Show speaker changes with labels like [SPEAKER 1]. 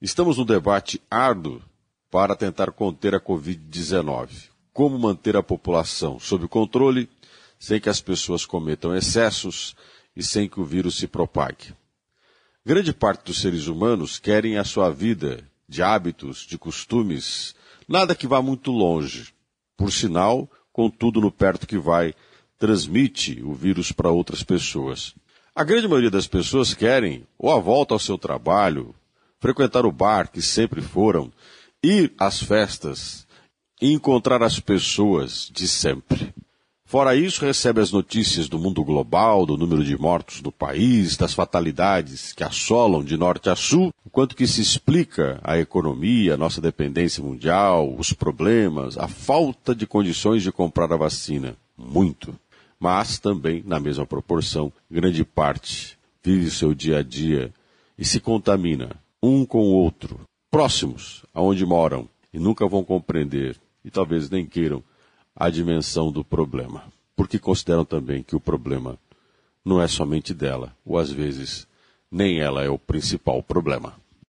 [SPEAKER 1] Estamos no debate árduo para tentar conter a Covid-19. Como manter a população sob controle sem que as pessoas cometam excessos e sem que o vírus se propague. Grande parte dos seres humanos querem a sua vida de hábitos, de costumes, nada que vá muito longe. Por sinal, com tudo no perto que vai, transmite o vírus para outras pessoas. A grande maioria das pessoas querem ou a volta ao seu trabalho, frequentar o bar que sempre foram, ir às festas e encontrar as pessoas de sempre. Fora isso, recebe as notícias do mundo global, do número de mortos do país, das fatalidades que assolam de norte a sul, o quanto que se explica a economia, a nossa dependência mundial, os problemas, a falta de condições de comprar a vacina. Muito. Mas também, na mesma proporção, grande parte vive seu dia a dia e se contamina um com o outro, próximos aonde moram, e nunca vão compreender, e talvez nem queiram, a dimensão do problema. Porque consideram também que o problema não é somente dela, ou às vezes nem ela é o principal problema.